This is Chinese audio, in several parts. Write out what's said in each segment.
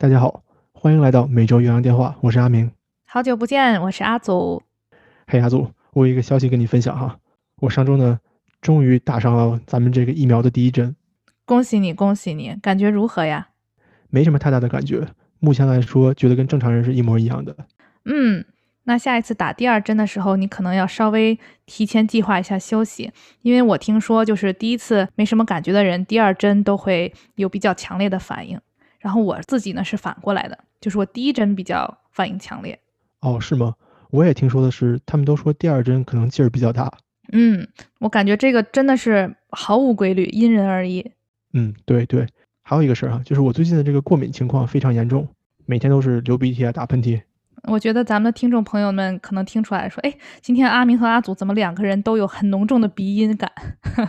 大家好，欢迎来到每周远洋电话，我是阿明。好久不见，我是阿祖。嘿，阿祖，我有一个消息跟你分享哈，我上周呢，终于打上了咱们这个疫苗的第一针。恭喜你，恭喜你，感觉如何呀？没什么太大的感觉，目前来说，觉得跟正常人是一模一样的。嗯，那下一次打第二针的时候，你可能要稍微提前计划一下休息，因为我听说，就是第一次没什么感觉的人，第二针都会有比较强烈的反应。然后我自己呢是反过来的，就是我第一针比较反应强烈。哦，是吗？我也听说的是，他们都说第二针可能劲儿比较大。嗯，我感觉这个真的是毫无规律，因人而异。嗯，对对。还有一个事儿哈，就是我最近的这个过敏情况非常严重，每天都是流鼻涕啊、打喷嚏。我觉得咱们的听众朋友们可能听出来说，哎，今天阿明和阿祖怎么两个人都有很浓重的鼻音感？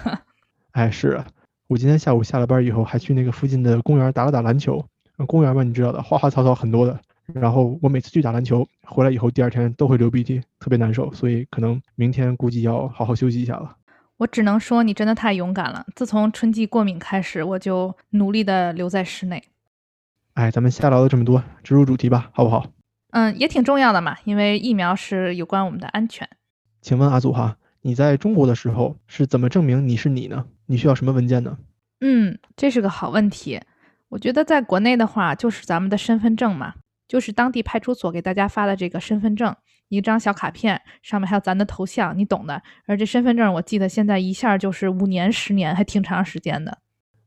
哎，是啊。我今天下午下了班以后，还去那个附近的公园打了打篮球。公园嘛，你知道的，花花草草很多的。然后我每次去打篮球回来以后，第二天都会流鼻涕，特别难受。所以可能明天估计要好好休息一下了。我只能说你真的太勇敢了。自从春季过敏开始，我就努力的留在室内。哎，咱们瞎聊了这么多，直入主题吧，好不好？嗯，也挺重要的嘛，因为疫苗是有关我们的安全。请问阿祖哈，你在中国的时候是怎么证明你是你呢？你需要什么文件呢？嗯，这是个好问题。我觉得在国内的话，就是咱们的身份证嘛，就是当地派出所给大家发的这个身份证，一张小卡片，上面还有咱的头像，你懂的。而这身份证，我记得现在一下就是五年、十年，还挺长时间的。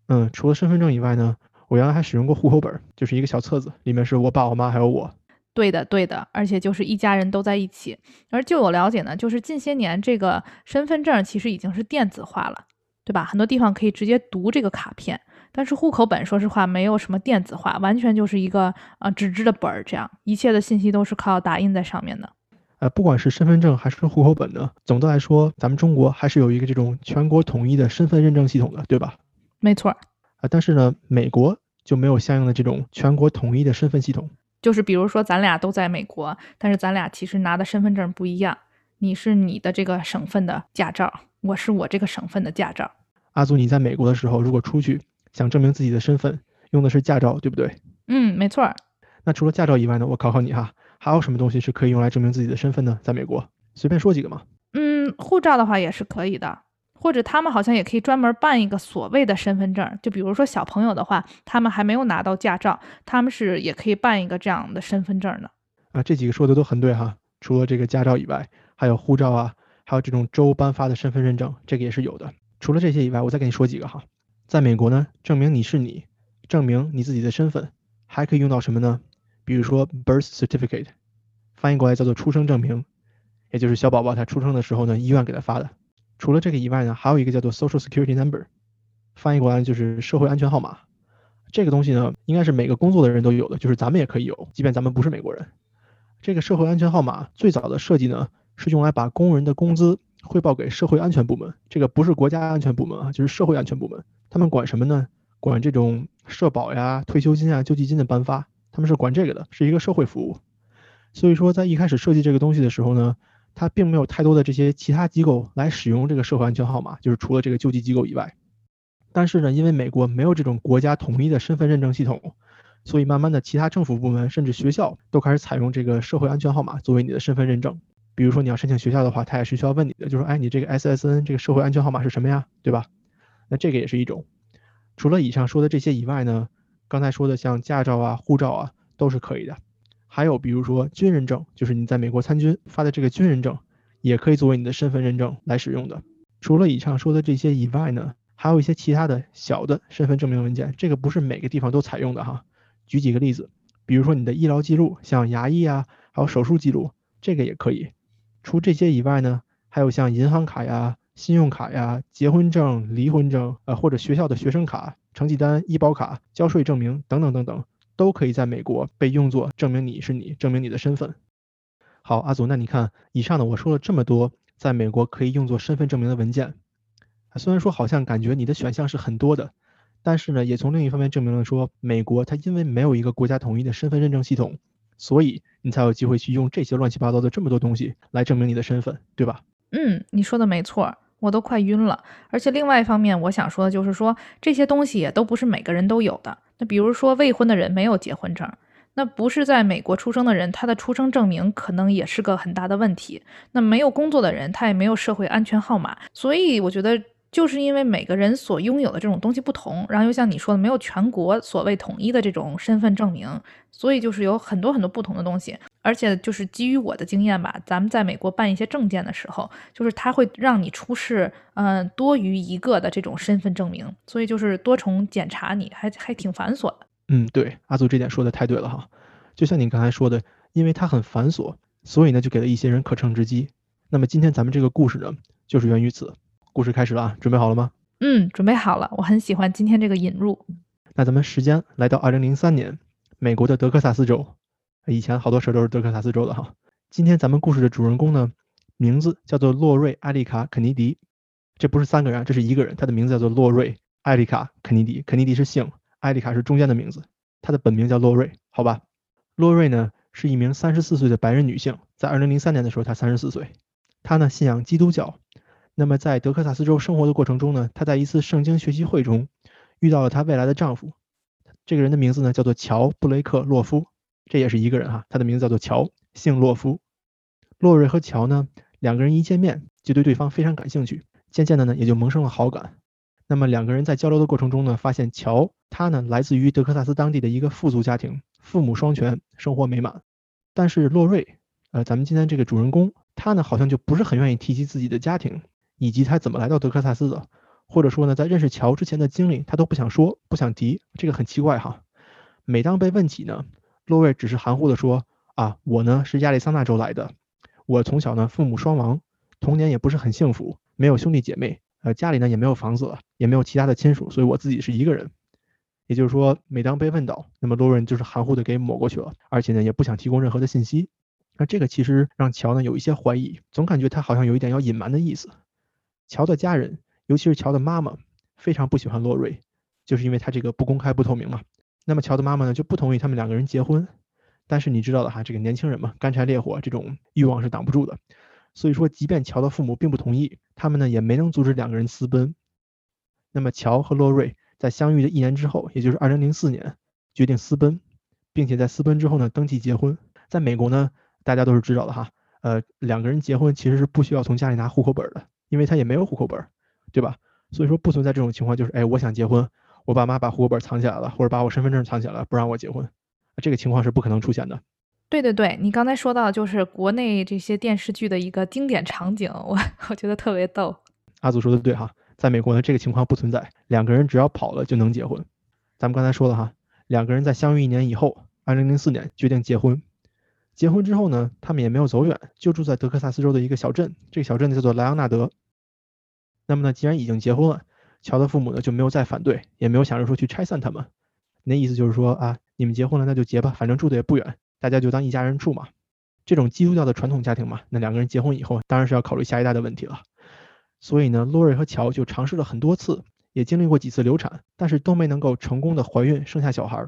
嗯，除了身份证以外呢，我原来还使用过户口本，就是一个小册子，里面是我爸、我妈还有我。对的，对的，而且就是一家人都在一起。而据我了解呢，就是近些年这个身份证其实已经是电子化了，对吧？很多地方可以直接读这个卡片，但是户口本说实话没有什么电子化，完全就是一个呃纸质的本儿，这样一切的信息都是靠打印在上面的。呃，不管是身份证还是户口本呢，总的来说，咱们中国还是有一个这种全国统一的身份认证系统的，对吧？没错。啊，但是呢，美国就没有相应的这种全国统一的身份系统。就是比如说，咱俩都在美国，但是咱俩其实拿的身份证不一样。你是你的这个省份的驾照，我是我这个省份的驾照。阿祖，你在美国的时候，如果出去想证明自己的身份，用的是驾照，对不对？嗯，没错。那除了驾照以外呢？我考考你哈，还有什么东西是可以用来证明自己的身份呢？在美国，随便说几个嘛。嗯，护照的话也是可以的。或者他们好像也可以专门办一个所谓的身份证，就比如说小朋友的话，他们还没有拿到驾照，他们是也可以办一个这样的身份证的。啊，这几个说的都很对哈。除了这个驾照以外，还有护照啊，还有这种州颁发的身份认证，这个也是有的。除了这些以外，我再给你说几个哈。在美国呢，证明你是你，证明你自己的身份，还可以用到什么呢？比如说 birth certificate，翻译过来叫做出生证明，也就是小宝宝他出生的时候呢，医院给他发的。除了这个以外呢，还有一个叫做 Social Security Number，翻译过来就是社会安全号码。这个东西呢，应该是每个工作的人都有的，就是咱们也可以有，即便咱们不是美国人。这个社会安全号码最早的设计呢，是用来把工人的工资汇报给社会安全部门。这个不是国家安全部门啊，就是社会安全部门。他们管什么呢？管这种社保呀、退休金啊、救济金的颁发，他们是管这个的，是一个社会服务。所以说，在一开始设计这个东西的时候呢。它并没有太多的这些其他机构来使用这个社会安全号码，就是除了这个救济机构以外。但是呢，因为美国没有这种国家统一的身份认证系统，所以慢慢的其他政府部门甚至学校都开始采用这个社会安全号码作为你的身份认证。比如说你要申请学校的话，他也是需要问你的，就说哎，你这个 SSN 这个社会安全号码是什么呀？对吧？那这个也是一种。除了以上说的这些以外呢，刚才说的像驾照啊、护照啊都是可以的。还有比如说军人证，就是你在美国参军发的这个军人证，也可以作为你的身份认证来使用的。除了以上说的这些以外呢，还有一些其他的小的身份证明文件，这个不是每个地方都采用的哈。举几个例子，比如说你的医疗记录，像牙医啊，还有手术记录，这个也可以。除这些以外呢，还有像银行卡呀、信用卡呀、结婚证、离婚证，呃，或者学校的学生卡、成绩单、医保卡、交税证明等等等等。都可以在美国被用作证明你是你，证明你的身份。好，阿祖，那你看以上呢，我说了这么多在美国可以用作身份证明的文件，虽然说好像感觉你的选项是很多的，但是呢，也从另一方面证明了说，美国它因为没有一个国家统一的身份认证系统，所以你才有机会去用这些乱七八糟的这么多东西来证明你的身份，对吧？嗯，你说的没错。我都快晕了，而且另外一方面，我想说的就是说，这些东西也都不是每个人都有的。那比如说未婚的人没有结婚证，那不是在美国出生的人，他的出生证明可能也是个很大的问题。那没有工作的人，他也没有社会安全号码。所以我觉得。就是因为每个人所拥有的这种东西不同，然后又像你说的，没有全国所谓统一的这种身份证明，所以就是有很多很多不同的东西。而且就是基于我的经验吧，咱们在美国办一些证件的时候，就是他会让你出示嗯多于一个的这种身份证明，所以就是多重检查，你还还挺繁琐的。嗯，对，阿祖这点说的太对了哈。就像你刚才说的，因为它很繁琐，所以呢就给了一些人可乘之机。那么今天咱们这个故事呢，就是源于此。故事开始了啊，准备好了吗？嗯，准备好了。我很喜欢今天这个引入。那咱们时间来到二零零三年，美国的德克萨斯州。以前好多事儿都是德克萨斯州的哈。今天咱们故事的主人公呢，名字叫做洛瑞·艾丽卡·肯尼迪。这不是三个人，这是一个人。他的名字叫做洛瑞·艾丽卡·肯尼迪。肯尼迪是姓，艾丽卡是中间的名字。他的本名叫洛瑞，好吧？洛瑞呢是一名三十四岁的白人女性，在二零零三年的时候，她三十四岁。她呢信仰基督教。那么在德克萨斯州生活的过程中呢，她在一次圣经学习会中遇到了她未来的丈夫，这个人的名字呢叫做乔布雷克洛夫，这也是一个人哈，他的名字叫做乔，姓洛夫。洛瑞和乔呢两个人一见面就对对方非常感兴趣，渐渐的呢也就萌生了好感。那么两个人在交流的过程中呢，发现乔他呢来自于德克萨斯当地的一个富足家庭，父母双全，生活美满。但是洛瑞，呃，咱们今天这个主人公他呢好像就不是很愿意提及自己的家庭。以及他怎么来到德克萨斯的，或者说呢，在认识乔之前的经历，他都不想说，不想提，这个很奇怪哈。每当被问起呢，洛瑞只是含糊的说：“啊，我呢是亚利桑那州来的，我从小呢父母双亡，童年也不是很幸福，没有兄弟姐妹，呃，家里呢也没有房子，也没有其他的亲属，所以我自己是一个人。”也就是说，每当被问到，那么洛瑞就是含糊的给抹过去了，而且呢也不想提供任何的信息。那这个其实让乔呢有一些怀疑，总感觉他好像有一点要隐瞒的意思。乔的家人，尤其是乔的妈妈，非常不喜欢洛瑞，就是因为他这个不公开、不透明嘛。那么乔的妈妈呢，就不同意他们两个人结婚。但是你知道的哈，这个年轻人嘛，干柴烈火，这种欲望是挡不住的。所以说，即便乔的父母并不同意，他们呢也没能阻止两个人私奔。那么乔和洛瑞在相遇的一年之后，也就是二零零四年，决定私奔，并且在私奔之后呢，登记结婚。在美国呢，大家都是知道的哈，呃，两个人结婚其实是不需要从家里拿户口本的。因为他也没有户口本，对吧？所以说不存在这种情况，就是哎，我想结婚，我爸妈把户口本藏起来了，或者把我身份证藏起来了，不让我结婚，这个情况是不可能出现的。对对对，你刚才说到就是国内这些电视剧的一个经典场景，我我觉得特别逗。阿祖说的对哈，在美国呢，这个情况不存在，两个人只要跑了就能结婚。咱们刚才说了哈，两个人在相遇一年以后，二零零四年决定结婚。结婚之后呢，他们也没有走远，就住在德克萨斯州的一个小镇，这个小镇呢叫做莱昂纳德。那么呢，既然已经结婚了，乔的父母呢就没有再反对，也没有想着说去拆散他们。那意思就是说啊，你们结婚了那就结吧，反正住的也不远，大家就当一家人住嘛。这种基督教的传统家庭嘛，那两个人结婚以后当然是要考虑下一代的问题了。所以呢，洛瑞和乔就尝试了很多次，也经历过几次流产，但是都没能够成功的怀孕生下小孩。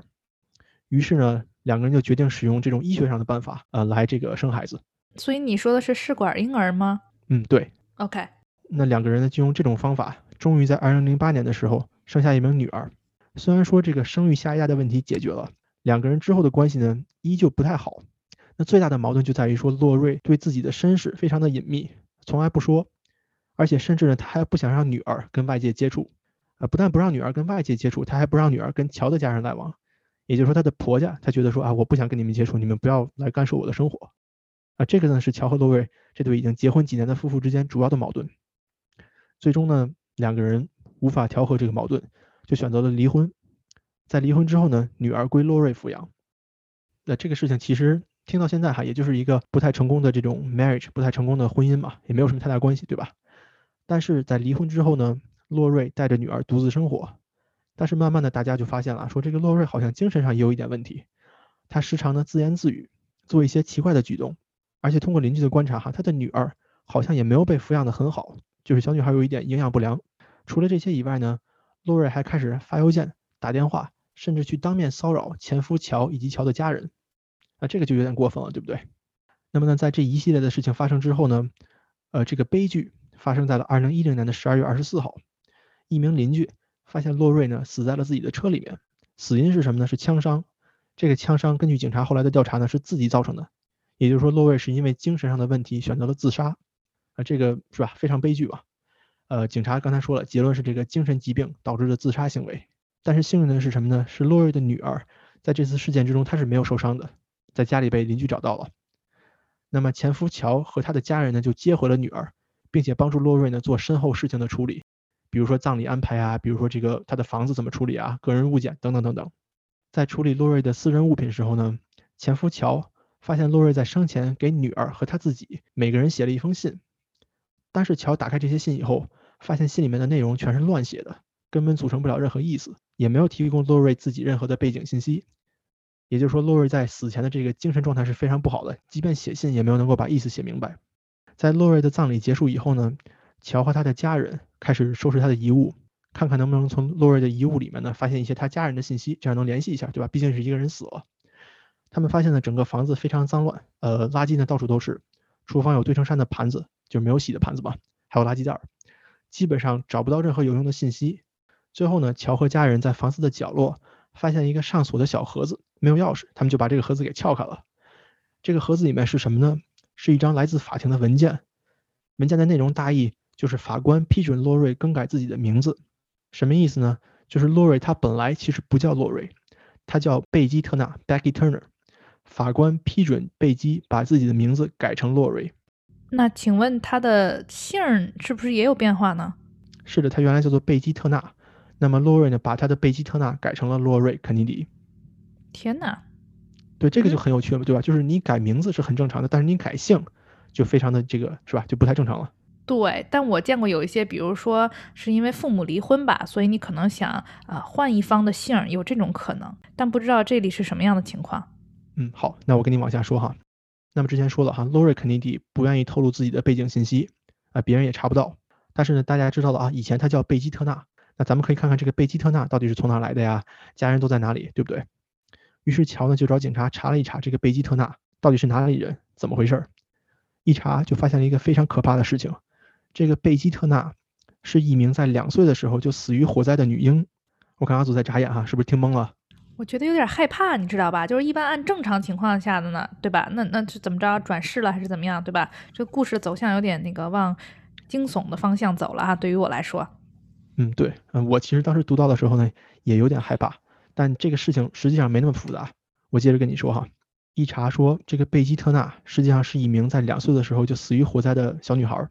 于是呢，两个人就决定使用这种医学上的办法，呃，来这个生孩子。所以你说的是试管婴儿吗？嗯，对。OK。那两个人呢，就用这种方法，终于在二零零八年的时候生下一名女儿。虽然说这个生育下一代的问题解决了，两个人之后的关系呢依旧不太好。那最大的矛盾就在于说，洛瑞对自己的身世非常的隐秘，从来不说，而且甚至呢他还不想让女儿跟外界接触。啊，不但不让女儿跟外界接触，他还不让女儿跟乔的家人来往。也就是说，他的婆家他觉得说啊，我不想跟你们接触，你们不要来干涉我的生活。啊，这个呢是乔和洛瑞这对已经结婚几年的夫妇之间主要的矛盾。最终呢，两个人无法调和这个矛盾，就选择了离婚。在离婚之后呢，女儿归洛瑞抚养。那这个事情其实听到现在哈，也就是一个不太成功的这种 marriage，不太成功的婚姻嘛，也没有什么太大关系，对吧？但是在离婚之后呢，洛瑞带着女儿独自生活。但是慢慢的，大家就发现了，说这个洛瑞好像精神上也有一点问题。他时常的自言自语，做一些奇怪的举动，而且通过邻居的观察哈，他的女儿好像也没有被抚养的很好。就是小女孩有一点营养不良。除了这些以外呢，洛瑞还开始发邮件、打电话，甚至去当面骚扰前夫乔以及乔的家人。啊，这个就有点过分了，对不对？那么呢，在这一系列的事情发生之后呢，呃，这个悲剧发生在了二零一零年的十二月二十四号。一名邻居发现洛瑞呢死在了自己的车里面，死因是什么呢？是枪伤。这个枪伤根据警察后来的调查呢，是自己造成的，也就是说洛瑞是因为精神上的问题选择了自杀。啊，这个是吧？非常悲剧吧？呃，警察刚才说了，结论是这个精神疾病导致的自杀行为。但是幸运的是什么呢？是洛瑞的女儿在这次事件之中，她是没有受伤的，在家里被邻居找到了。那么前夫乔和他的家人呢，就接回了女儿，并且帮助洛瑞呢做身后事情的处理，比如说葬礼安排啊，比如说这个他的房子怎么处理啊，个人物件等等等等。在处理洛瑞的私人物品时候呢，前夫乔发现洛瑞在生前给女儿和他自己每个人写了一封信。但是乔打开这些信以后，发现信里面的内容全是乱写的，根本组成不了任何意思，也没有提供洛瑞自己任何的背景信息。也就是说，洛瑞在死前的这个精神状态是非常不好的，即便写信也没有能够把意思写明白。在洛瑞的葬礼结束以后呢，乔和他的家人开始收拾他的遗物，看看能不能从洛瑞的遗物里面呢发现一些他家人的信息，这样能联系一下，对吧？毕竟是一个人死了。他们发现呢，整个房子非常脏乱，呃，垃圾呢到处都是，厨房有堆成山的盘子。就没有洗的盘子吧，还有垃圾袋，基本上找不到任何有用的信息。最后呢，乔和家人在房子的角落发现一个上锁的小盒子，没有钥匙，他们就把这个盒子给撬开了。这个盒子里面是什么呢？是一张来自法庭的文件。文件的内容大意就是法官批准洛瑞更改自己的名字。什么意思呢？就是洛瑞他本来其实不叫洛瑞，他叫贝基特纳 （Becky Turner）。法官批准贝基把自己的名字改成洛瑞。那请问他的姓是不是也有变化呢？是的，他原来叫做贝基特纳，那么洛瑞呢，把他的贝基特纳改成了洛瑞肯尼迪。天哪！对，这个就很有趣了，对吧？就是你改名字是很正常的，但是你改姓就非常的这个是吧？就不太正常了。对，但我见过有一些，比如说是因为父母离婚吧，所以你可能想啊换一方的姓，有这种可能，但不知道这里是什么样的情况。嗯，好，那我跟你往下说哈。那么之前说了哈，洛瑞肯尼迪不愿意透露自己的背景信息啊，别人也查不到。但是呢，大家知道了啊，以前他叫贝基特纳。那咱们可以看看这个贝基特纳到底是从哪来的呀？家人都在哪里，对不对？于是乔呢就找警察查了一查这个贝基特纳到底是哪里人，怎么回事儿？一查就发现了一个非常可怕的事情，这个贝基特纳是一名在两岁的时候就死于火灾的女婴。我看阿祖在眨眼哈，是不是听懵了？我觉得有点害怕，你知道吧？就是一般按正常情况下的呢，对吧？那那是怎么着？转世了还是怎么样，对吧？这故事走向有点那个往惊悚的方向走了啊！对于我来说，嗯，对，嗯，我其实当时读到的时候呢，也有点害怕，但这个事情实际上没那么复杂。我接着跟你说哈，一查说这个贝基特纳实际上是一名在两岁的时候就死于火灾的小女孩，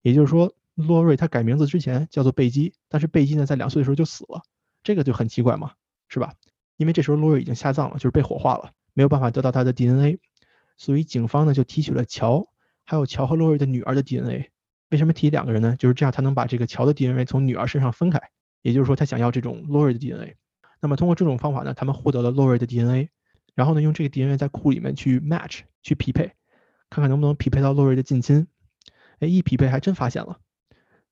也就是说，洛瑞她改名字之前叫做贝基，但是贝基呢在两岁的时候就死了，这个就很奇怪嘛，是吧？因为这时候洛瑞已经下葬了，就是被火化了，没有办法得到他的 DNA，所以警方呢就提取了乔，还有乔和洛瑞的女儿的 DNA。为什么提两个人呢？就是这样他能把这个乔的 DNA 从女儿身上分开。也就是说，他想要这种洛瑞的 DNA。那么通过这种方法呢，他们获得了洛瑞的 DNA，然后呢用这个 DNA 在库里面去 match 去匹配，看看能不能匹配到洛瑞的近亲。哎，一匹配还真发现了。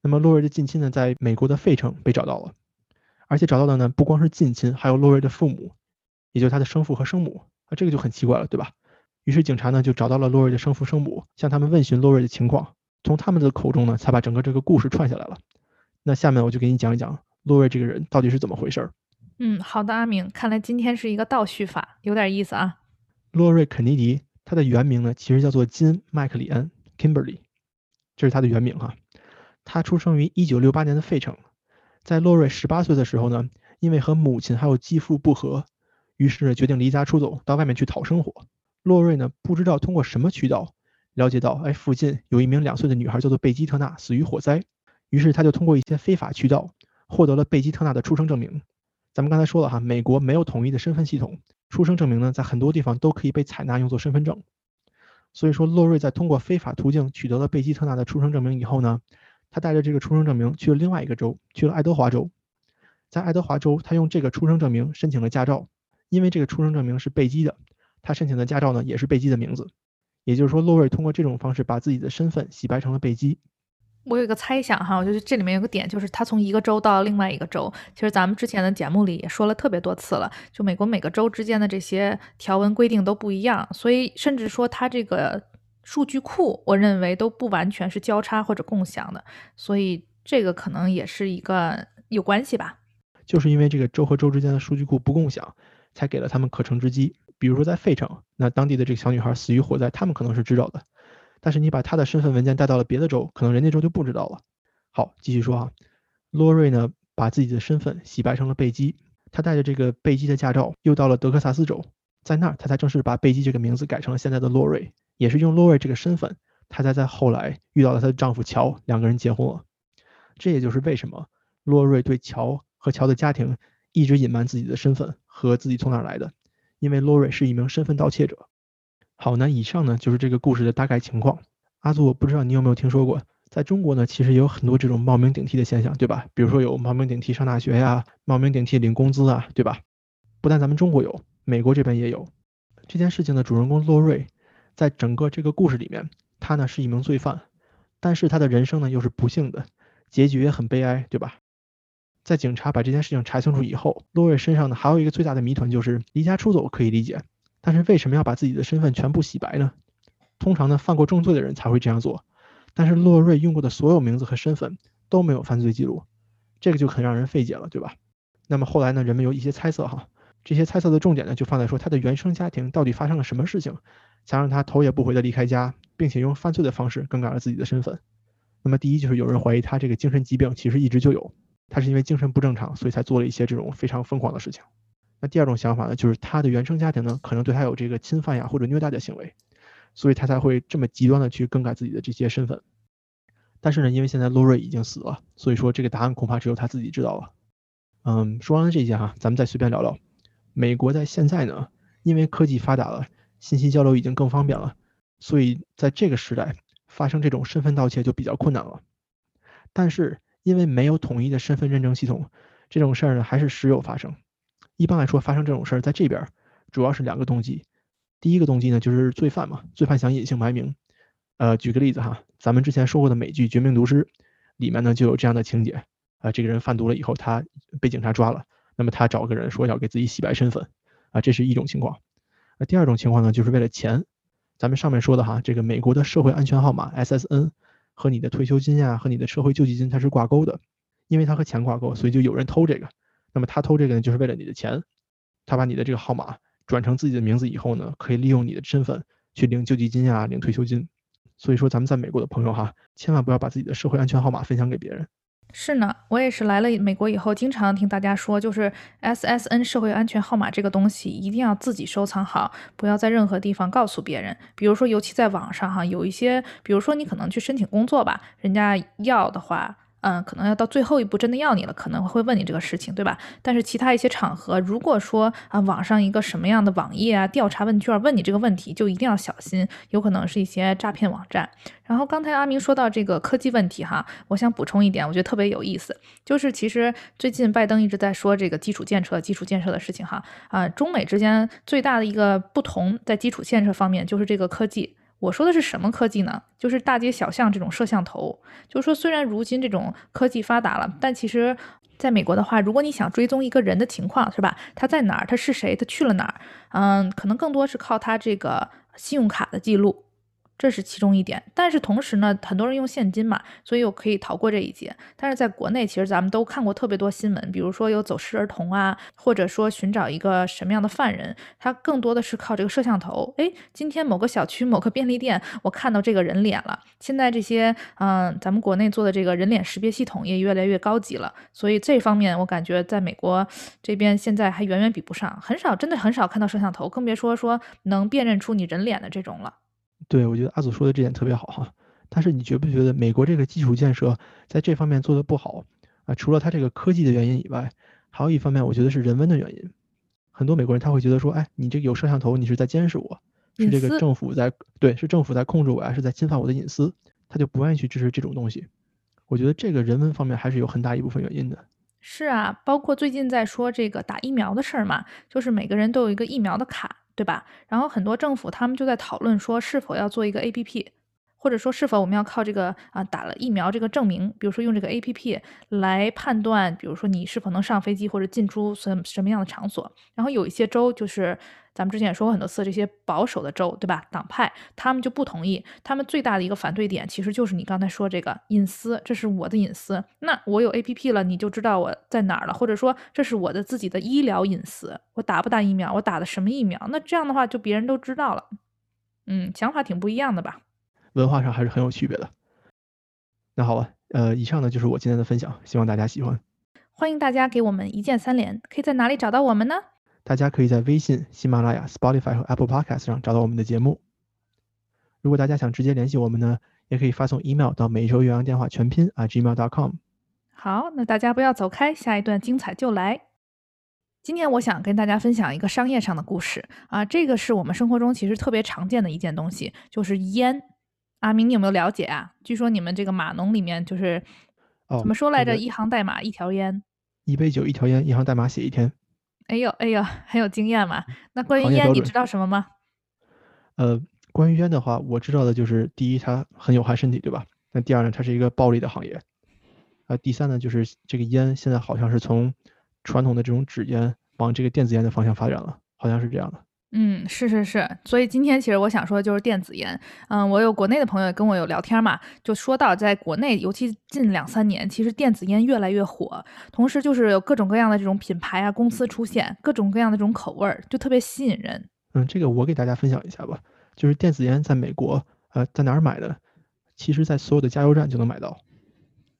那么洛瑞的近亲呢，在美国的费城被找到了。而且找到的呢，不光是近亲，还有洛瑞的父母，也就是他的生父和生母啊，这个就很奇怪了，对吧？于是警察呢就找到了洛瑞的生父生母，向他们问询洛瑞的情况，从他们的口中呢，才把整个这个故事串下来了。那下面我就给你讲一讲洛瑞这个人到底是怎么回事儿。嗯，好的，阿明，看来今天是一个倒叙法，有点意思啊。洛瑞肯尼迪，他的原名呢其实叫做金麦克里恩 （Kimberly），这是他的原名哈。他出生于1968年的费城。在洛瑞十八岁的时候呢，因为和母亲还有继父不和，于是决定离家出走，到外面去讨生活。洛瑞呢，不知道通过什么渠道了解到，哎，附近有一名两岁的女孩叫做贝基特纳死于火灾，于是他就通过一些非法渠道获得了贝基特纳的出生证明。咱们刚才说了哈，美国没有统一的身份系统，出生证明呢，在很多地方都可以被采纳用作身份证。所以说，洛瑞在通过非法途径取得了贝基特纳的出生证明以后呢。他带着这个出生证明去了另外一个州，去了爱德华州。在爱德华州，他用这个出生证明申请了驾照，因为这个出生证明是贝基的，他申请的驾照呢也是贝基的名字。也就是说，洛瑞通过这种方式把自己的身份洗白成了贝基。我有一个猜想哈，我觉得这里面有个点，就是他从一个州到另外一个州。其实咱们之前的节目里也说了特别多次了，就美国每个州之间的这些条文规定都不一样，所以甚至说他这个。数据库，我认为都不完全是交叉或者共享的，所以这个可能也是一个有关系吧。就是因为这个州和州之间的数据库不共享，才给了他们可乘之机。比如说在费城，那当地的这个小女孩死于火灾，他们可能是知道的，但是你把她的身份文件带到了别的州，可能人家州就不知道了。好，继续说啊，洛瑞呢把自己的身份洗白成了贝基，他带着这个贝基的驾照又到了德克萨斯州，在那儿他才正式把贝基这个名字改成了现在的洛瑞，也是用洛瑞这个身份，他才在后来遇到了她的丈夫乔，两个人结婚了。这也就是为什么洛瑞对乔和乔的家庭一直隐瞒自己的身份和自己从哪来的。因为洛瑞是一名身份盗窃者。好，那以上呢就是这个故事的大概情况。阿祖，我不知道你有没有听说过，在中国呢，其实也有很多这种冒名顶替的现象，对吧？比如说有冒名顶替上大学呀，冒名顶替领工资啊，对吧？不但咱们中国有，美国这边也有。这件事情的主人公洛瑞，在整个这个故事里面，他呢是一名罪犯，但是他的人生呢又是不幸的，结局也很悲哀，对吧？在警察把这件事情查清楚以后，洛瑞身上呢还有一个最大的谜团，就是离家出走可以理解，但是为什么要把自己的身份全部洗白呢？通常呢犯过重罪的人才会这样做，但是洛瑞用过的所有名字和身份都没有犯罪记录，这个就很让人费解了，对吧？那么后来呢，人们有一些猜测哈，这些猜测的重点呢就放在说他的原生家庭到底发生了什么事情，才让他头也不回的离开家，并且用犯罪的方式更改了自己的身份。那么第一就是有人怀疑他这个精神疾病其实一直就有。他是因为精神不正常，所以才做了一些这种非常疯狂的事情。那第二种想法呢，就是他的原生家庭呢，可能对他有这个侵犯呀或者虐待的行为，所以他才会这么极端的去更改自己的这些身份。但是呢，因为现在洛瑞已经死了，所以说这个答案恐怕只有他自己知道了。嗯，说完了这些哈，咱们再随便聊聊。美国在现在呢，因为科技发达了，信息交流已经更方便了，所以在这个时代发生这种身份盗窃就比较困难了。但是。因为没有统一的身份认证系统，这种事儿呢还是时有发生。一般来说，发生这种事儿在这边主要是两个动机。第一个动机呢就是罪犯嘛，罪犯想隐姓埋名。呃，举个例子哈，咱们之前说过的美剧《绝命毒师》里面呢就有这样的情节啊，这个人贩毒了以后，他被警察抓了，那么他找个人说要给自己洗白身份啊，这是一种情况。那第二种情况呢，就是为了钱。咱们上面说的哈，这个美国的社会安全号码 SSN。和你的退休金呀，和你的社会救济金它是挂钩的，因为它和钱挂钩，所以就有人偷这个。那么他偷这个呢，就是为了你的钱。他把你的这个号码转成自己的名字以后呢，可以利用你的身份去领救济金呀，领退休金。所以说，咱们在美国的朋友哈，千万不要把自己的社会安全号码分享给别人。是呢，我也是来了美国以后，经常听大家说，就是 SSN 社会安全号码这个东西一定要自己收藏好，不要在任何地方告诉别人。比如说，尤其在网上哈，有一些，比如说你可能去申请工作吧，人家要的话。嗯，可能要到最后一步真的要你了，可能会问你这个事情，对吧？但是其他一些场合，如果说啊，网上一个什么样的网页啊，调查问卷问你这个问题，就一定要小心，有可能是一些诈骗网站。然后刚才阿明说到这个科技问题哈，我想补充一点，我觉得特别有意思，就是其实最近拜登一直在说这个基础建设、基础建设的事情哈，啊，中美之间最大的一个不同在基础建设方面就是这个科技。我说的是什么科技呢？就是大街小巷这种摄像头。就是说，虽然如今这种科技发达了，但其实在美国的话，如果你想追踪一个人的情况，是吧？他在哪儿？他是谁？他去了哪儿？嗯，可能更多是靠他这个信用卡的记录。这是其中一点，但是同时呢，很多人用现金嘛，所以我可以逃过这一劫。但是在国内，其实咱们都看过特别多新闻，比如说有走失儿童啊，或者说寻找一个什么样的犯人，他更多的是靠这个摄像头。哎，今天某个小区某个便利店，我看到这个人脸了。现在这些，嗯，咱们国内做的这个人脸识别系统也越来越高级了，所以这方面我感觉在美国这边现在还远远比不上，很少，真的很少看到摄像头，更别说说能辨认出你人脸的这种了。对，我觉得阿祖说的这点特别好哈。但是你觉不觉得美国这个基础建设在这方面做的不好啊？除了它这个科技的原因以外，还有一方面我觉得是人文的原因。很多美国人他会觉得说，哎，你这个有摄像头，你是在监视我，是这个政府在对，是政府在控制我呀，是在侵犯我的隐私，他就不愿意去支持这种东西。我觉得这个人文方面还是有很大一部分原因的。是啊，包括最近在说这个打疫苗的事儿嘛，就是每个人都有一个疫苗的卡。对吧？然后很多政府他们就在讨论说，是否要做一个 A P P，或者说是否我们要靠这个啊打了疫苗这个证明，比如说用这个 A P P 来判断，比如说你是否能上飞机或者进出什什么样的场所。然后有一些州就是咱们之前也说过很多次，这些保守的州，对吧？党派他们就不同意，他们最大的一个反对点其实就是你刚才说这个隐私，这是我的隐私。那我有 A P P 了，你就知道我在哪儿了，或者说这是我的自己的医疗隐私，我打不打疫苗，我打的什么疫苗，那这样的话就别人都知道了。嗯，想法挺不一样的吧？文化上还是很有区别的。那好吧，呃，以上呢就是我今天的分享，希望大家喜欢。欢迎大家给我们一键三连，可以在哪里找到我们呢？大家可以在微信、喜马拉雅、Spotify 和 Apple Podcast 上找到我们的节目。如果大家想直接联系我们呢，也可以发送 email 到每周岳阳电话全拼啊 gmail.com。好，那大家不要走开，下一段精彩就来。今天我想跟大家分享一个商业上的故事啊，这个是我们生活中其实特别常见的一件东西，就是烟。阿明，你有没有了解啊？据说你们这个码农里面就是怎么说来着？一行代码一条烟，一杯酒一条烟，一行代码写一天。哎呦哎呦，很有经验嘛。那关于烟，你知道什么吗？呃，关于烟的话，我知道的就是第一，它很有害身体，对吧？那第二呢，它是一个暴利的行业。呃，第三呢，就是这个烟现在好像是从传统的这种纸烟往这个电子烟的方向发展了，好像是这样的。嗯，是是是，所以今天其实我想说的就是电子烟。嗯，我有国内的朋友跟我有聊天嘛，就说到在国内，尤其近两三年，其实电子烟越来越火，同时就是有各种各样的这种品牌啊、公司出现，各种各样的这种口味儿，就特别吸引人。嗯，这个我给大家分享一下吧，就是电子烟在美国，呃，在哪儿买的？其实，在所有的加油站就能买到，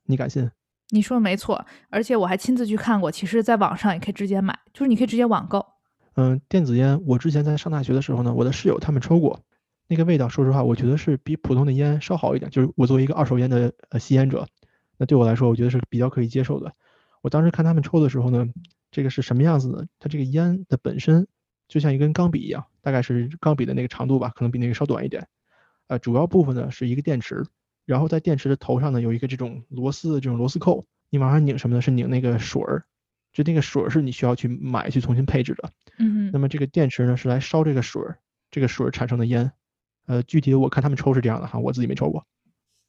你敢信？你说的没错，而且我还亲自去看过，其实在网上也可以直接买，就是你可以直接网购。嗯，电子烟，我之前在上大学的时候呢，我的室友他们抽过，那个味道，说实话，我觉得是比普通的烟稍好一点。就是我作为一个二手烟的呃吸烟者，那对我来说，我觉得是比较可以接受的。我当时看他们抽的时候呢，这个是什么样子呢？它这个烟的本身就像一根钢笔一样，大概是钢笔的那个长度吧，可能比那个稍短一点。呃，主要部分呢是一个电池，然后在电池的头上呢有一个这种螺丝的这种螺丝扣，你往上拧什么呢？是拧那个水儿。就那个水儿是你需要去买去重新配置的，嗯，那么这个电池呢是来烧这个水，这个水产生的烟，呃，具体我看他们抽是这样的哈，我自己没抽过，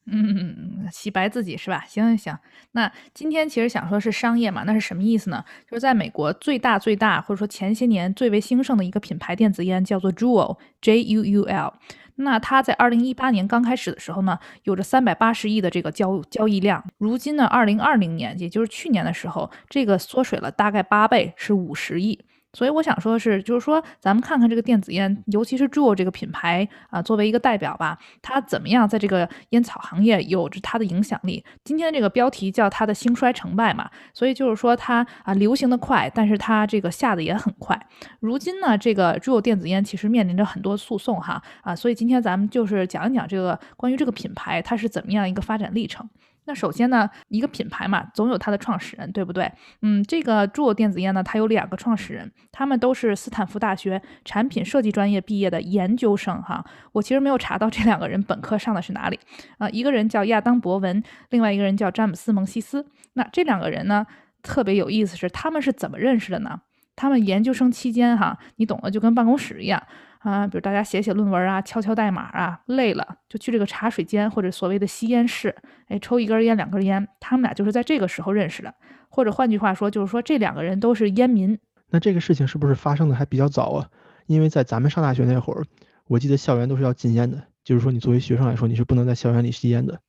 嗯，洗白自己是吧？行行行，那今天其实想说是商业嘛，那是什么意思呢？就是在美国最大最大或者说前些年最为兴盛的一个品牌电子烟叫做 Juul，J U U L。那它在二零一八年刚开始的时候呢，有着三百八十亿的这个交交易量。如今呢，二零二零年，也就是去年的时候，这个缩水了大概八倍，是五十亿。所以我想说的是，就是说，咱们看看这个电子烟，尤其是 Juul 这个品牌啊，作为一个代表吧，它怎么样在这个烟草行业有着它的影响力。今天这个标题叫它的兴衰成败嘛，所以就是说它啊流行的快，但是它这个下的也很快。如今呢，这个 Juul 电子烟其实面临着很多诉讼哈啊，所以今天咱们就是讲一讲这个关于这个品牌它是怎么样一个发展历程。那首先呢，一个品牌嘛，总有它的创始人，对不对？嗯，这个 Juul 电子烟呢，它有两个创始人，他们都是斯坦福大学产品设计专业毕业的研究生哈。我其实没有查到这两个人本科上的是哪里啊？一个人叫亚当·伯文，另外一个人叫詹姆斯·蒙西斯。那这两个人呢，特别有意思是他们是怎么认识的呢？他们研究生期间哈，你懂的，就跟办公室一样。啊，比如大家写写论文啊，敲敲代码啊，累了就去这个茶水间或者所谓的吸烟室，哎，抽一根烟、两根烟。他们俩就是在这个时候认识的，或者换句话说，就是说这两个人都是烟民。那这个事情是不是发生的还比较早啊？因为在咱们上大学那会儿，我记得校园都是要禁烟的，就是说你作为学生来说，你是不能在校园里吸烟的。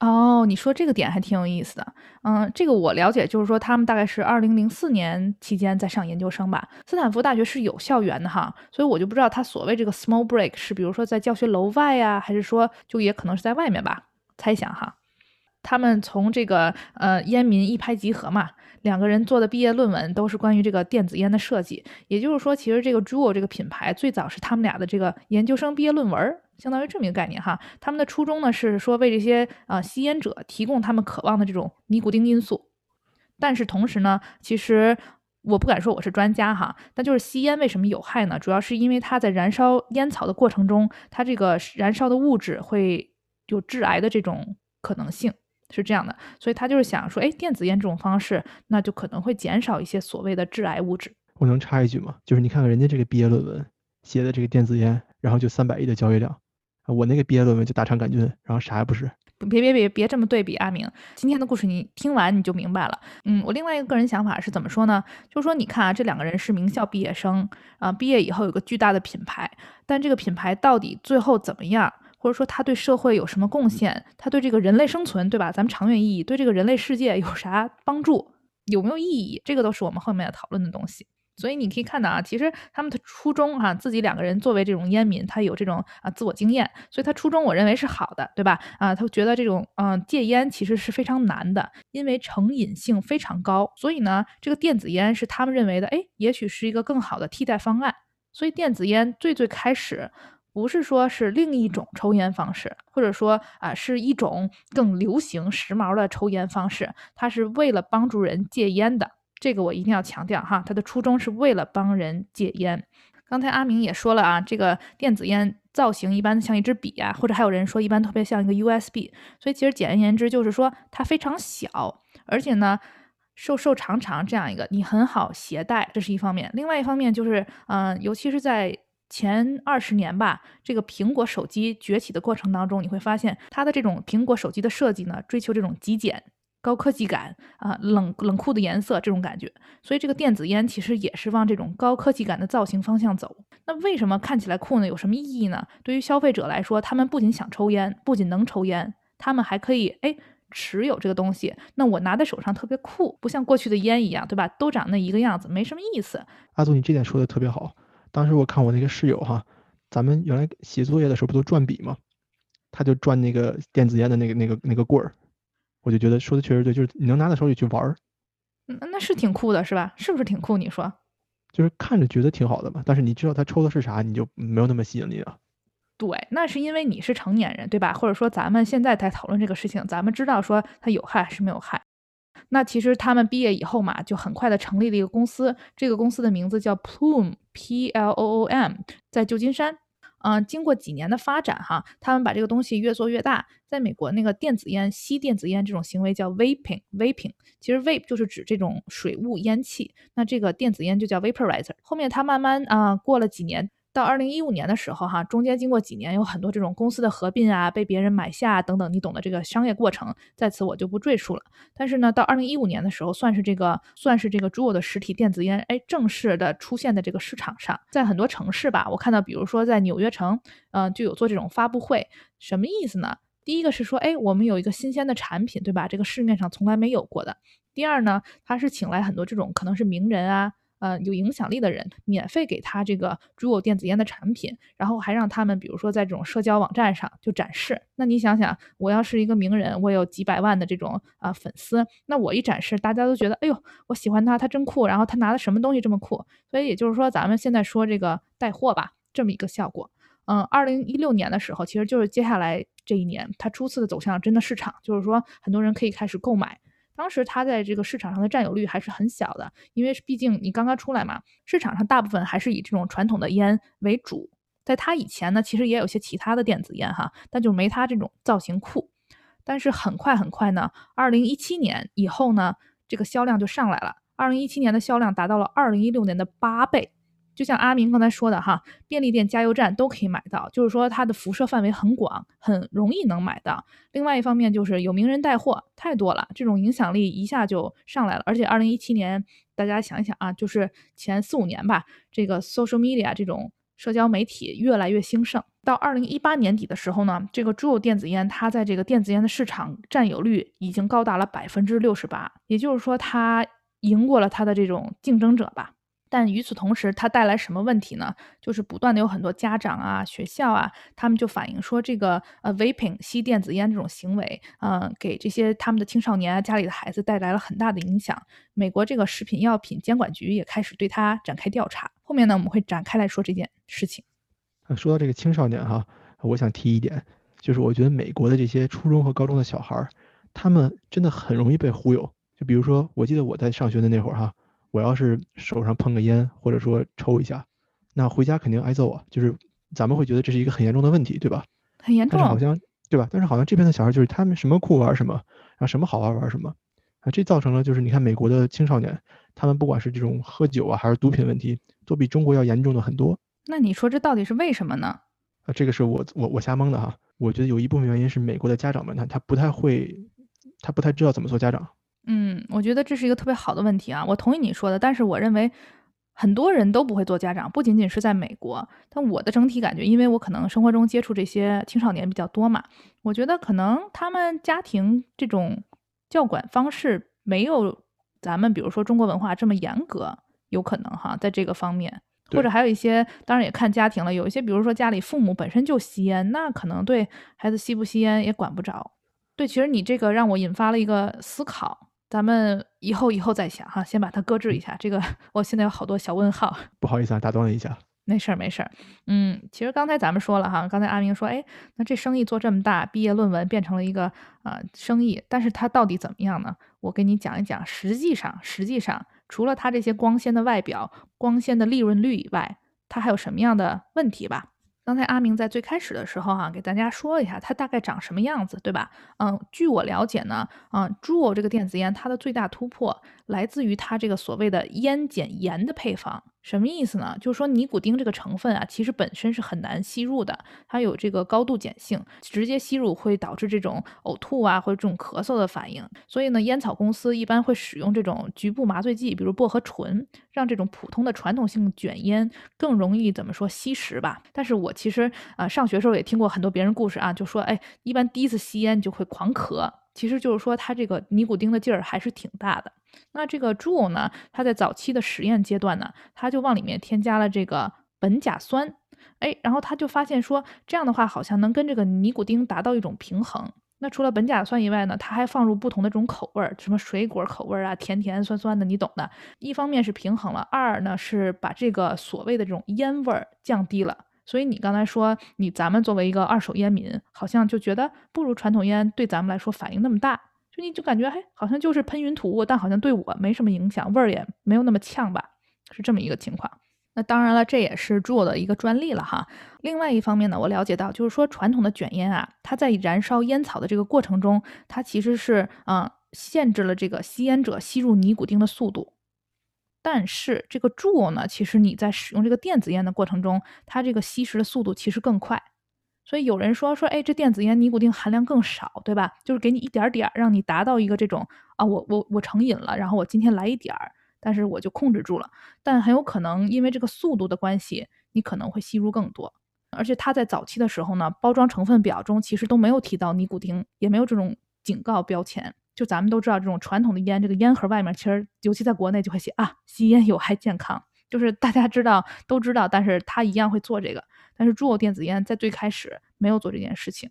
哦，你说这个点还挺有意思的。嗯，这个我了解，就是说他们大概是二零零四年期间在上研究生吧。斯坦福大学是有校园的哈，所以我就不知道他所谓这个 small break 是比如说在教学楼外呀，还是说就也可能是在外面吧？猜想哈。他们从这个呃烟民一拍即合嘛，两个人做的毕业论文都是关于这个电子烟的设计。也就是说，其实这个 Juul 这个品牌最早是他们俩的这个研究生毕业论文。相当于这么一个概念哈，他们的初衷呢是说为这些呃吸烟者提供他们渴望的这种尼古丁因素，但是同时呢，其实我不敢说我是专家哈，但就是吸烟为什么有害呢？主要是因为它在燃烧烟草的过程中，它这个燃烧的物质会有致癌的这种可能性，是这样的，所以他就是想说，哎，电子烟这种方式，那就可能会减少一些所谓的致癌物质。我能插一句吗？就是你看看人家这个毕业论文写的这个电子烟，然后就三百亿的交易量。我那个毕业论文就大肠杆菌，然后啥也不是。别别别别这么对比，阿明，今天的故事你听完你就明白了。嗯，我另外一个个人想法是怎么说呢？就是说，你看啊，这两个人是名校毕业生啊，毕业以后有个巨大的品牌，但这个品牌到底最后怎么样，或者说他对社会有什么贡献，他对这个人类生存，对吧？咱们长远意义，对这个人类世界有啥帮助，有没有意义？这个都是我们后面要讨论的东西。所以你可以看到啊，其实他们的初衷哈，自己两个人作为这种烟民，他有这种啊自我经验，所以他初衷我认为是好的，对吧？啊，他觉得这种嗯戒烟其实是非常难的，因为成瘾性非常高，所以呢，这个电子烟是他们认为的，哎，也许是一个更好的替代方案。所以电子烟最最开始不是说是另一种抽烟方式，或者说啊是一种更流行时髦的抽烟方式，它是为了帮助人戒烟的。这个我一定要强调哈，它的初衷是为了帮人戒烟。刚才阿明也说了啊，这个电子烟造型一般像一支笔啊，或者还有人说一般特别像一个 USB，所以其实简而言之就是说它非常小，而且呢瘦瘦长长这样一个，你很好携带，这是一方面。另外一方面就是，嗯，尤其是在前二十年吧，这个苹果手机崛起的过程当中，你会发现它的这种苹果手机的设计呢，追求这种极简。高科技感啊，冷冷酷的颜色这种感觉，所以这个电子烟其实也是往这种高科技感的造型方向走。那为什么看起来酷呢？有什么意义呢？对于消费者来说，他们不仅想抽烟，不仅能抽烟，他们还可以哎持有这个东西。那我拿在手上特别酷，不像过去的烟一样，对吧？都长那一个样子，没什么意思。阿祖，你这点说的特别好。当时我看我那个室友哈，咱们原来写作业的时候不都转笔吗？他就转那个电子烟的那个那个那个棍儿。我就觉得说的确实对，就是你能拿在手里去玩儿，那那是挺酷的，是吧？是不是挺酷？你说，就是看着觉得挺好的嘛，但是你知道他抽的是啥，你就没有那么吸引力了。对，那是因为你是成年人，对吧？或者说咱们现在在讨论这个事情，咱们知道说它有害还是没有害。那其实他们毕业以后嘛，就很快的成立了一个公司，这个公司的名字叫 Plume，P L O O M，在旧金山。嗯，经过几年的发展，哈，他们把这个东西越做越大。在美国，那个电子烟吸电子烟这种行为叫 vaping，vaping，其实 vape 就是指这种水雾烟气，那这个电子烟就叫 vaporizer。后面他慢慢啊，过了几年。到二零一五年的时候，哈，中间经过几年，有很多这种公司的合并啊，被别人买下等等，你懂的这个商业过程，在此我就不赘述了。但是呢，到二零一五年的时候，算是这个算是这个主有的实体电子烟，哎，正式的出现在这个市场上，在很多城市吧，我看到，比如说在纽约城，嗯，就有做这种发布会。什么意思呢？第一个是说，哎，我们有一个新鲜的产品，对吧？这个市面上从来没有过的。第二呢，他是请来很多这种可能是名人啊。呃，有影响力的人免费给他这个猪有电子烟的产品，然后还让他们，比如说在这种社交网站上就展示。那你想想，我要是一个名人，我有几百万的这种啊粉丝，那我一展示，大家都觉得，哎呦，我喜欢他，他真酷。然后他拿的什么东西这么酷？所以也就是说，咱们现在说这个带货吧，这么一个效果。嗯，二零一六年的时候，其实就是接下来这一年，他初次的走向真的市场，就是说很多人可以开始购买。当时它在这个市场上的占有率还是很小的，因为毕竟你刚刚出来嘛，市场上大部分还是以这种传统的烟为主。在它以前呢，其实也有些其他的电子烟哈，但就没它这种造型酷。但是很快很快呢，二零一七年以后呢，这个销量就上来了，二零一七年的销量达到了二零一六年的八倍。就像阿明刚才说的哈，便利店、加油站都可以买到，就是说它的辐射范围很广，很容易能买到。另外一方面就是有名人带货，太多了，这种影响力一下就上来了。而且二零一七年，大家想一想啊，就是前四五年吧，这个 social media 这种社交媒体越来越兴盛。到二零一八年底的时候呢，这个猪肉电子烟它在这个电子烟的市场占有率已经高达了百分之六十八，也就是说它赢过了它的这种竞争者吧。但与此同时，它带来什么问题呢？就是不断的有很多家长啊、学校啊，他们就反映说，这个呃，vaping 吸电子烟这种行为，嗯，给这些他们的青少年啊、家里的孩子带来了很大的影响。美国这个食品药品监管局也开始对它展开调查。后面呢，我们会展开来说这件事情。说到这个青少年哈，我想提一点，就是我觉得美国的这些初中和高中的小孩儿，他们真的很容易被忽悠。就比如说，我记得我在上学的那会儿哈。我要是手上碰个烟，或者说抽一下，那回家肯定挨揍啊！就是咱们会觉得这是一个很严重的问题，对吧？很严重。但是好像，对吧？但是好像这边的小孩就是他们什么酷玩什么，然后什么好玩玩什么啊！这造成了就是你看美国的青少年，他们不管是这种喝酒啊，还是毒品问题，都比中国要严重的很多。那你说这到底是为什么呢？啊，这个是我我我瞎蒙的哈。我觉得有一部分原因是美国的家长们他他不太会，他不太知道怎么做家长。嗯，我觉得这是一个特别好的问题啊，我同意你说的，但是我认为很多人都不会做家长，不仅仅是在美国。但我的整体感觉，因为我可能生活中接触这些青少年比较多嘛，我觉得可能他们家庭这种教管方式没有咱们比如说中国文化这么严格，有可能哈，在这个方面。或者还有一些，当然也看家庭了。有一些，比如说家里父母本身就吸烟，那可能对孩子吸不吸烟也管不着。对，其实你这个让我引发了一个思考，咱们以后以后再想哈，先把它搁置一下。这个我现在有好多小问号。不好意思啊，打断了一下。没事儿没事儿。嗯，其实刚才咱们说了哈，刚才阿明说，哎，那这生意做这么大，毕业论文变成了一个呃生意，但是它到底怎么样呢？我给你讲一讲，实际上实际上。除了它这些光鲜的外表、光鲜的利润率以外，它还有什么样的问题吧？刚才阿明在最开始的时候哈，给大家说了一下它大概长什么样子，对吧？嗯，据我了解呢，嗯，Juul 这个电子烟它的最大突破来自于它这个所谓的烟碱盐的配方。什么意思呢？就是说尼古丁这个成分啊，其实本身是很难吸入的，它有这个高度碱性，直接吸入会导致这种呕吐啊或者这种咳嗽的反应。所以呢，烟草公司一般会使用这种局部麻醉剂，比如薄荷醇，让这种普通的传统性卷烟更容易怎么说吸食吧。但是我其实啊上学时候也听过很多别人故事啊，就说哎，一般第一次吸烟就会狂咳，其实就是说它这个尼古丁的劲儿还是挺大的。那这个朱呢？它在早期的实验阶段呢，它就往里面添加了这个苯甲酸，哎，然后他就发现说，这样的话好像能跟这个尼古丁达到一种平衡。那除了苯甲酸以外呢，它还放入不同的这种口味儿，什么水果口味儿啊，甜甜酸酸的，你懂的。一方面是平衡了，二呢是把这个所谓的这种烟味儿降低了。所以你刚才说，你咱们作为一个二手烟民，好像就觉得不如传统烟对咱们来说反应那么大。就你就感觉，嘿，好像就是喷云吐雾，但好像对我没什么影响，味儿也没有那么呛吧，是这么一个情况。那当然了，这也是做的一个专利了哈。另外一方面呢，我了解到，就是说传统的卷烟啊，它在燃烧烟草的这个过程中，它其实是嗯限制了这个吸烟者吸入尼古丁的速度。但是这个助呢，其实你在使用这个电子烟的过程中，它这个吸食的速度其实更快。所以有人说说，哎，这电子烟尼古丁含量更少，对吧？就是给你一点点儿，让你达到一个这种啊，我我我成瘾了，然后我今天来一点儿，但是我就控制住了。但很有可能因为这个速度的关系，你可能会吸入更多。而且它在早期的时候呢，包装成分表中其实都没有提到尼古丁，也没有这种警告标签。就咱们都知道，这种传统的烟，这个烟盒外面其实，尤其在国内就会写啊，吸烟有害健康，就是大家知道都知道，但是他一样会做这个。但是猪肉电子烟在最开始没有做这件事情。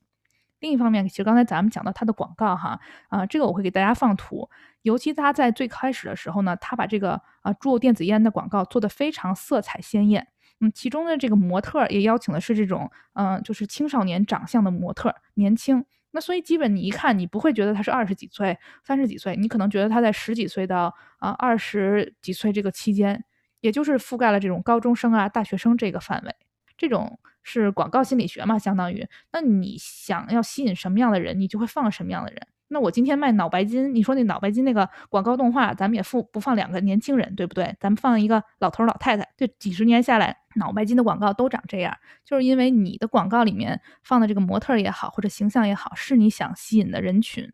另一方面，其实刚才咱们讲到它的广告哈，啊，这个我会给大家放图。尤其它在最开始的时候呢，它把这个啊猪肉电子烟的广告做得非常色彩鲜艳。嗯，其中的这个模特也邀请的是这种嗯，就是青少年长相的模特，年轻。那所以基本你一看，你不会觉得他是二十几岁、三十几岁，你可能觉得他在十几岁到啊二十几岁这个期间，也就是覆盖了这种高中生啊、大学生这个范围。这种是广告心理学嘛，相当于，那你想要吸引什么样的人，你就会放什么样的人。那我今天卖脑白金，你说那脑白金那个广告动画，咱们也付不放两个年轻人，对不对？咱们放一个老头老太太。这几十年下来，脑白金的广告都长这样，就是因为你的广告里面放的这个模特也好，或者形象也好，是你想吸引的人群。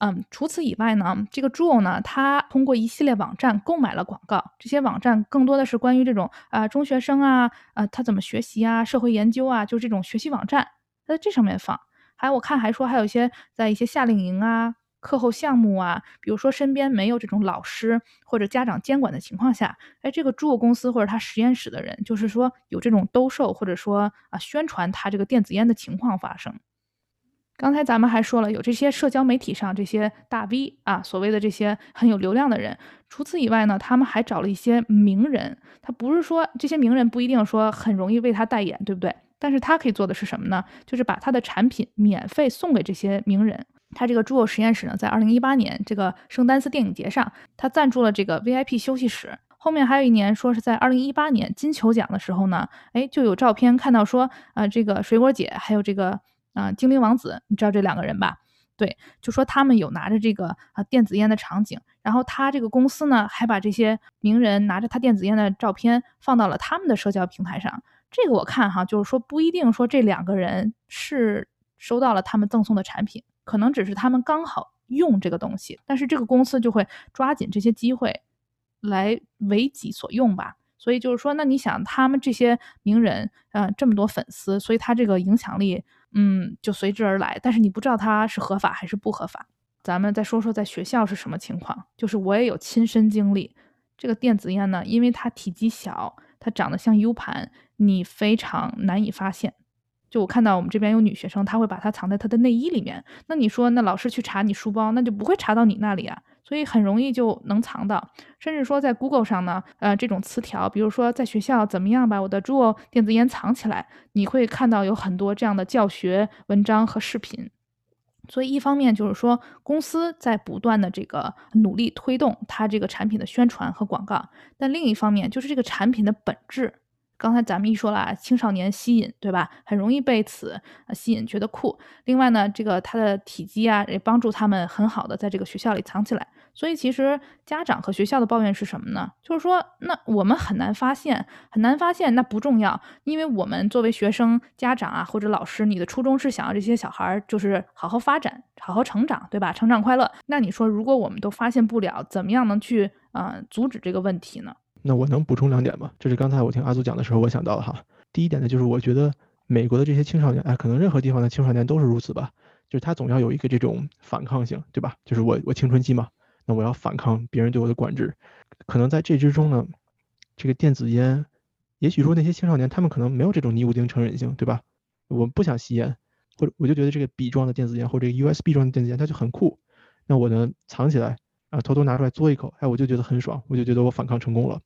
嗯，除此以外呢，这个 Juul 呢，它通过一系列网站购买了广告。这些网站更多的是关于这种啊中学生啊，呃他怎么学习啊，社会研究啊，就这种学习网站，他在这上面放。还有我看还说还有一些在一些夏令营啊、课后项目啊，比如说身边没有这种老师或者家长监管的情况下，哎，这个 Juul 公司或者他实验室的人，就是说有这种兜售或者说啊宣传他这个电子烟的情况发生。刚才咱们还说了，有这些社交媒体上这些大 V 啊，所谓的这些很有流量的人。除此以外呢，他们还找了一些名人。他不是说这些名人不一定说很容易为他代言，对不对？但是他可以做的是什么呢？就是把他的产品免费送给这些名人。他这个猪肉实验室呢，在二零一八年这个圣丹斯电影节上，他赞助了这个 VIP 休息室。后面还有一年，说是在二零一八年金球奖的时候呢，哎，就有照片看到说啊，这个水果姐还有这个。啊，精灵王子，你知道这两个人吧？对，就说他们有拿着这个啊电子烟的场景，然后他这个公司呢，还把这些名人拿着他电子烟的照片放到了他们的社交平台上，这个我看哈，就是说不一定说这两个人是收到了他们赠送的产品，可能只是他们刚好用这个东西，但是这个公司就会抓紧这些机会来为己所用吧。所以就是说，那你想他们这些名人，嗯，这么多粉丝，所以他这个影响力，嗯，就随之而来。但是你不知道他是合法还是不合法。咱们再说说在学校是什么情况，就是我也有亲身经历。这个电子烟呢，因为它体积小，它长得像 U 盘，你非常难以发现。就我看到我们这边有女学生，她会把它藏在她的内衣里面。那你说，那老师去查你书包，那就不会查到你那里啊。所以很容易就能藏到，甚至说在 Google 上呢，呃，这种词条，比如说在学校怎么样把我的 Juul 电子烟藏起来，你会看到有很多这样的教学文章和视频。所以一方面就是说公司在不断的这个努力推动它这个产品的宣传和广告，但另一方面就是这个产品的本质。刚才咱们一说了，青少年吸引，对吧？很容易被此吸引，觉得酷。另外呢，这个它的体积啊，也帮助他们很好的在这个学校里藏起来。所以其实家长和学校的抱怨是什么呢？就是说，那我们很难发现，很难发现，那不重要，因为我们作为学生、家长啊，或者老师，你的初衷是想要这些小孩就是好好发展、好好成长，对吧？成长快乐。那你说，如果我们都发现不了，怎么样能去啊阻止这个问题呢？那我能补充两点吗？这是刚才我听阿祖讲的时候我想到的哈。第一点呢，就是我觉得美国的这些青少年，哎，可能任何地方的青少年都是如此吧，就是他总要有一个这种反抗性，对吧？就是我我青春期嘛，那我要反抗别人对我的管制。可能在这之中呢，这个电子烟，也许说那些青少年他们可能没有这种尼古丁成瘾性，对吧？我不想吸烟，或者我就觉得这个笔装的电子烟或者 USB 装的电子烟它就很酷，那我呢藏起来。啊，偷偷拿出来嘬一口，哎，我就觉得很爽，我就觉得我反抗成功了。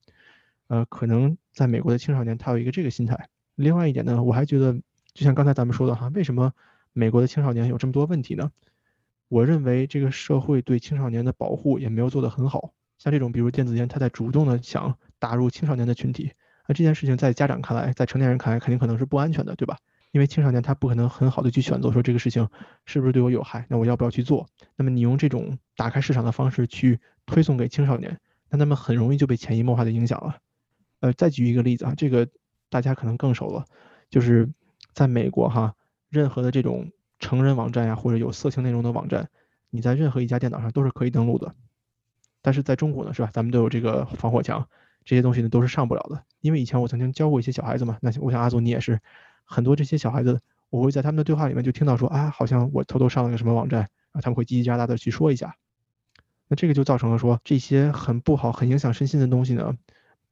呃，可能在美国的青少年他有一个这个心态。另外一点呢，我还觉得，就像刚才咱们说的哈，为什么美国的青少年有这么多问题呢？我认为这个社会对青少年的保护也没有做得很好。像这种，比如电子烟，它在主动的想打入青少年的群体，那这件事情在家长看来，在成年人看来，肯定可能是不安全的，对吧？因为青少年他不可能很好的去选择说这个事情是不是对我有害，那我要不要去做？那么你用这种打开市场的方式去推送给青少年，那他们很容易就被潜移默化的影响了。呃，再举一个例子啊，这个大家可能更熟了，就是在美国哈，任何的这种成人网站呀或者有色情内容的网站，你在任何一家电脑上都是可以登录的。但是在中国呢，是吧？咱们都有这个防火墙，这些东西呢都是上不了的。因为以前我曾经教过一些小孩子嘛，那我想阿祖你也是。很多这些小孩子，我会在他们的对话里面就听到说啊，好像我偷偷上了个什么网站啊，他们会叽叽喳喳的去说一下，那这个就造成了说这些很不好、很影响身心的东西呢，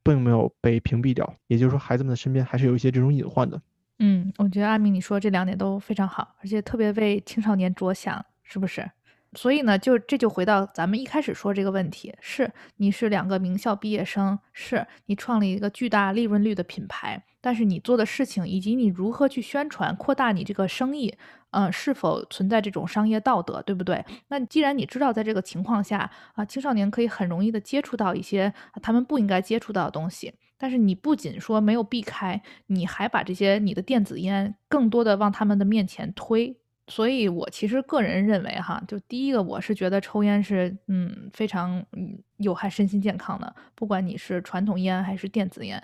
并没有被屏蔽掉，也就是说孩子们的身边还是有一些这种隐患的。嗯，我觉得阿明你说这两点都非常好，而且特别为青少年着想，是不是？所以呢，就这就回到咱们一开始说这个问题：是你是两个名校毕业生，是你创立一个巨大利润率的品牌，但是你做的事情以及你如何去宣传、扩大你这个生意，嗯，是否存在这种商业道德，对不对？那既然你知道在这个情况下啊，青少年可以很容易的接触到一些他们不应该接触到的东西，但是你不仅说没有避开，你还把这些你的电子烟更多的往他们的面前推。所以，我其实个人认为，哈，就第一个，我是觉得抽烟是，嗯，非常有害身心健康的，不管你是传统烟还是电子烟。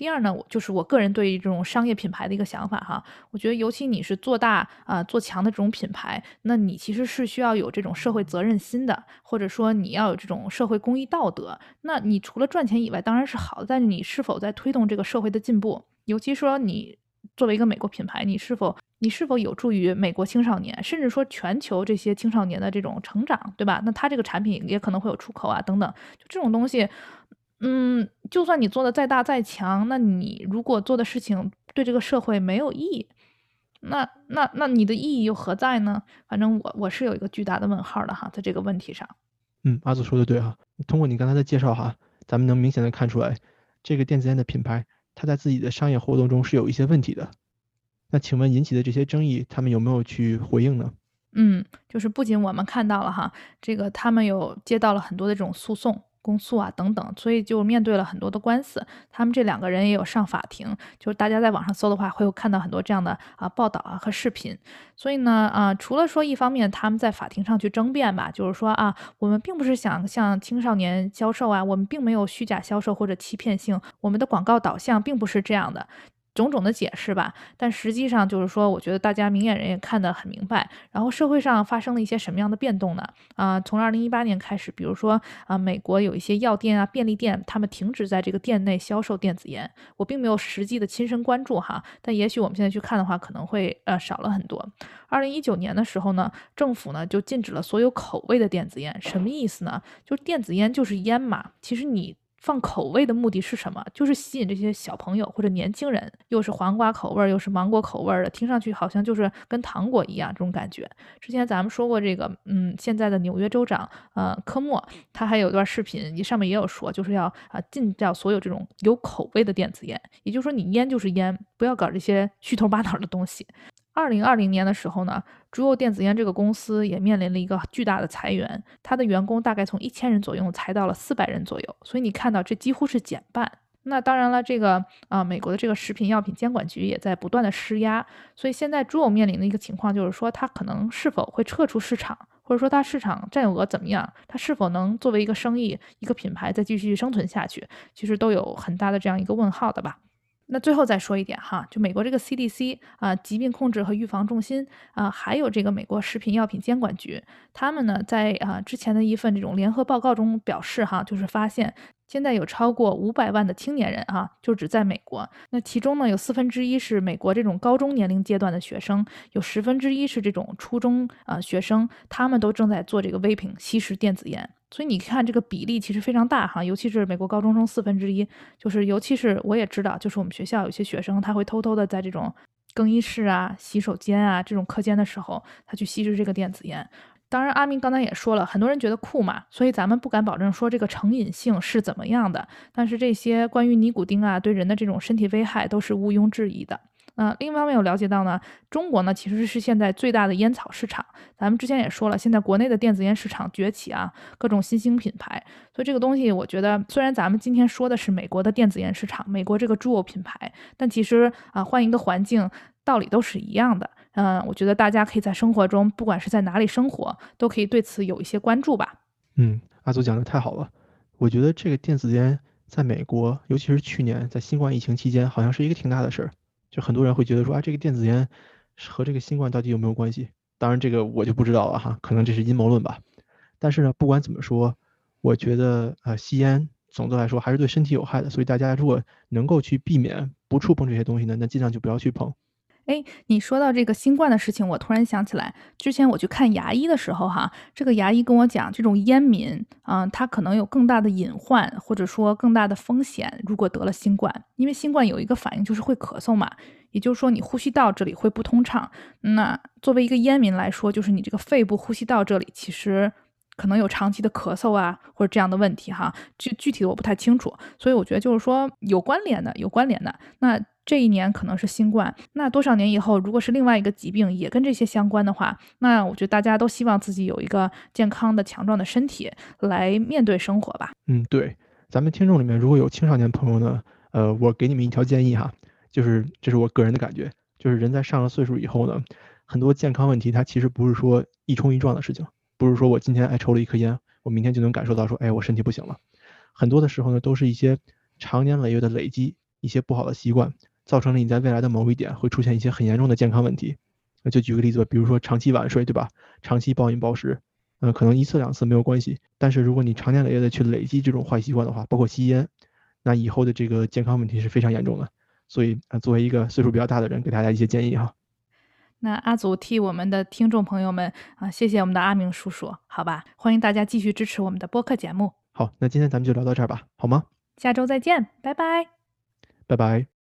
第二呢，我就是我个人对于这种商业品牌的一个想法，哈，我觉得尤其你是做大啊做强的这种品牌，那你其实是需要有这种社会责任心的，或者说你要有这种社会公益道德。那你除了赚钱以外，当然是好的，但是你是否在推动这个社会的进步？尤其说你。作为一个美国品牌，你是否你是否有助于美国青少年，甚至说全球这些青少年的这种成长，对吧？那它这个产品也可能会有出口啊，等等，就这种东西，嗯，就算你做的再大再强，那你如果做的事情对这个社会没有意义，那那那你的意义又何在呢？反正我我是有一个巨大的问号的哈，在这个问题上。嗯，阿祖说的对哈，通过你刚才的介绍哈，咱们能明显的看出来，这个电子烟的品牌。它在自己的商业活动中是有一些问题的，那请问引起的这些争议，他们有没有去回应呢？嗯，就是不仅我们看到了哈，这个他们有接到了很多的这种诉讼。公诉啊等等，所以就面对了很多的官司。他们这两个人也有上法庭，就是大家在网上搜的话，会有看到很多这样的啊报道啊和视频。所以呢，啊，除了说一方面他们在法庭上去争辩吧，就是说啊，我们并不是想向青少年销售啊，我们并没有虚假销售或者欺骗性，我们的广告导向并不是这样的。种种的解释吧，但实际上就是说，我觉得大家明眼人也看得很明白。然后社会上发生了一些什么样的变动呢？啊，从二零一八年开始，比如说啊，美国有一些药店啊、便利店，他们停止在这个店内销售电子烟。我并没有实际的亲身关注哈，但也许我们现在去看的话，可能会呃少了很多。二零一九年的时候呢，政府呢就禁止了所有口味的电子烟，什么意思呢？就是电子烟就是烟嘛，其实你。放口味的目的是什么？就是吸引这些小朋友或者年轻人，又是黄瓜口味儿，又是芒果口味儿的，听上去好像就是跟糖果一样这种感觉。之前咱们说过这个，嗯，现在的纽约州长，呃，科莫，他还有一段视频，你上面也有说，就是要啊禁掉所有这种有口味的电子烟，也就是说你烟就是烟，不要搞这些虚头巴脑的东西。二零二零年的时候呢，猪肉电子烟这个公司也面临了一个巨大的裁员，它的员工大概从一千人左右裁到了四百人左右，所以你看到这几乎是减半。那当然了，这个啊，美国的这个食品药品监管局也在不断的施压，所以现在猪肉面临的一个情况就是说，它可能是否会撤出市场，或者说它市场占有额怎么样，它是否能作为一个生意、一个品牌再继续生存下去，其实都有很大的这样一个问号的吧。那最后再说一点哈，就美国这个 CDC 啊，疾病控制和预防中心啊，还有这个美国食品药品监管局，他们呢在啊之前的一份这种联合报告中表示哈，就是发现现在有超过五百万的青年人啊，就只在美国，那其中呢有四分之一是美国这种高中年龄阶段的学生，有十分之一是这种初中啊学生，他们都正在做这个微品吸食电子烟。所以你看，这个比例其实非常大哈，尤其是美国高中生四分之一，就是尤其是我也知道，就是我们学校有些学生他会偷偷的在这种更衣室啊、洗手间啊这种课间的时候，他去吸食这个电子烟。当然，阿明刚才也说了，很多人觉得酷嘛，所以咱们不敢保证说这个成瘾性是怎么样的，但是这些关于尼古丁啊对人的这种身体危害都是毋庸置疑的。呃，另一方面有了解到呢，中国呢其实是现在最大的烟草市场。咱们之前也说了，现在国内的电子烟市场崛起啊，各种新兴品牌。所以这个东西，我觉得虽然咱们今天说的是美国的电子烟市场，美国这个猪肉品牌，但其实啊，换一个环境，道理都是一样的。嗯，我觉得大家可以在生活中，不管是在哪里生活，都可以对此有一些关注吧。嗯，阿祖讲的太好了。我觉得这个电子烟在美国，尤其是去年在新冠疫情期间，好像是一个挺大的事儿。就很多人会觉得说啊，这个电子烟和这个新冠到底有没有关系？当然这个我就不知道了哈，可能这是阴谋论吧。但是呢，不管怎么说，我觉得呃，吸烟总的来说还是对身体有害的，所以大家如果能够去避免不触碰这些东西呢，那尽量就不要去碰。哎，你说到这个新冠的事情，我突然想起来，之前我去看牙医的时候，哈，这个牙医跟我讲，这种烟民啊，他可能有更大的隐患，或者说更大的风险，如果得了新冠，因为新冠有一个反应就是会咳嗽嘛，也就是说你呼吸道这里会不通畅。那作为一个烟民来说，就是你这个肺部呼吸道这里其实可能有长期的咳嗽啊，或者这样的问题哈，具具体的我不太清楚，所以我觉得就是说有关联的，有关联的。那。这一年可能是新冠，那多少年以后，如果是另外一个疾病也跟这些相关的话，那我觉得大家都希望自己有一个健康的、强壮的身体来面对生活吧。嗯，对，咱们听众里面如果有青少年朋友呢，呃，我给你们一条建议哈，就是这是我个人的感觉，就是人在上了岁数以后呢，很多健康问题它其实不是说一冲一撞的事情，不是说我今天爱抽了一颗烟，我明天就能感受到说，哎，我身体不行了。很多的时候呢，都是一些长年累月的累积，一些不好的习惯。造成了你在未来的某一点会出现一些很严重的健康问题。那就举个例子吧，比如说长期晚睡，对吧？长期暴饮暴食，嗯，可能一次两次没有关系，但是如果你长年累月的去累积这种坏习惯的话，包括吸烟，那以后的这个健康问题是非常严重的。所以啊，作为一个岁数比较大的人，给大家一些建议哈。那阿祖替我们的听众朋友们啊，谢谢我们的阿明叔叔，好吧？欢迎大家继续支持我们的播客节目。好，那今天咱们就聊到这儿吧，好吗？下周再见，拜拜。拜拜。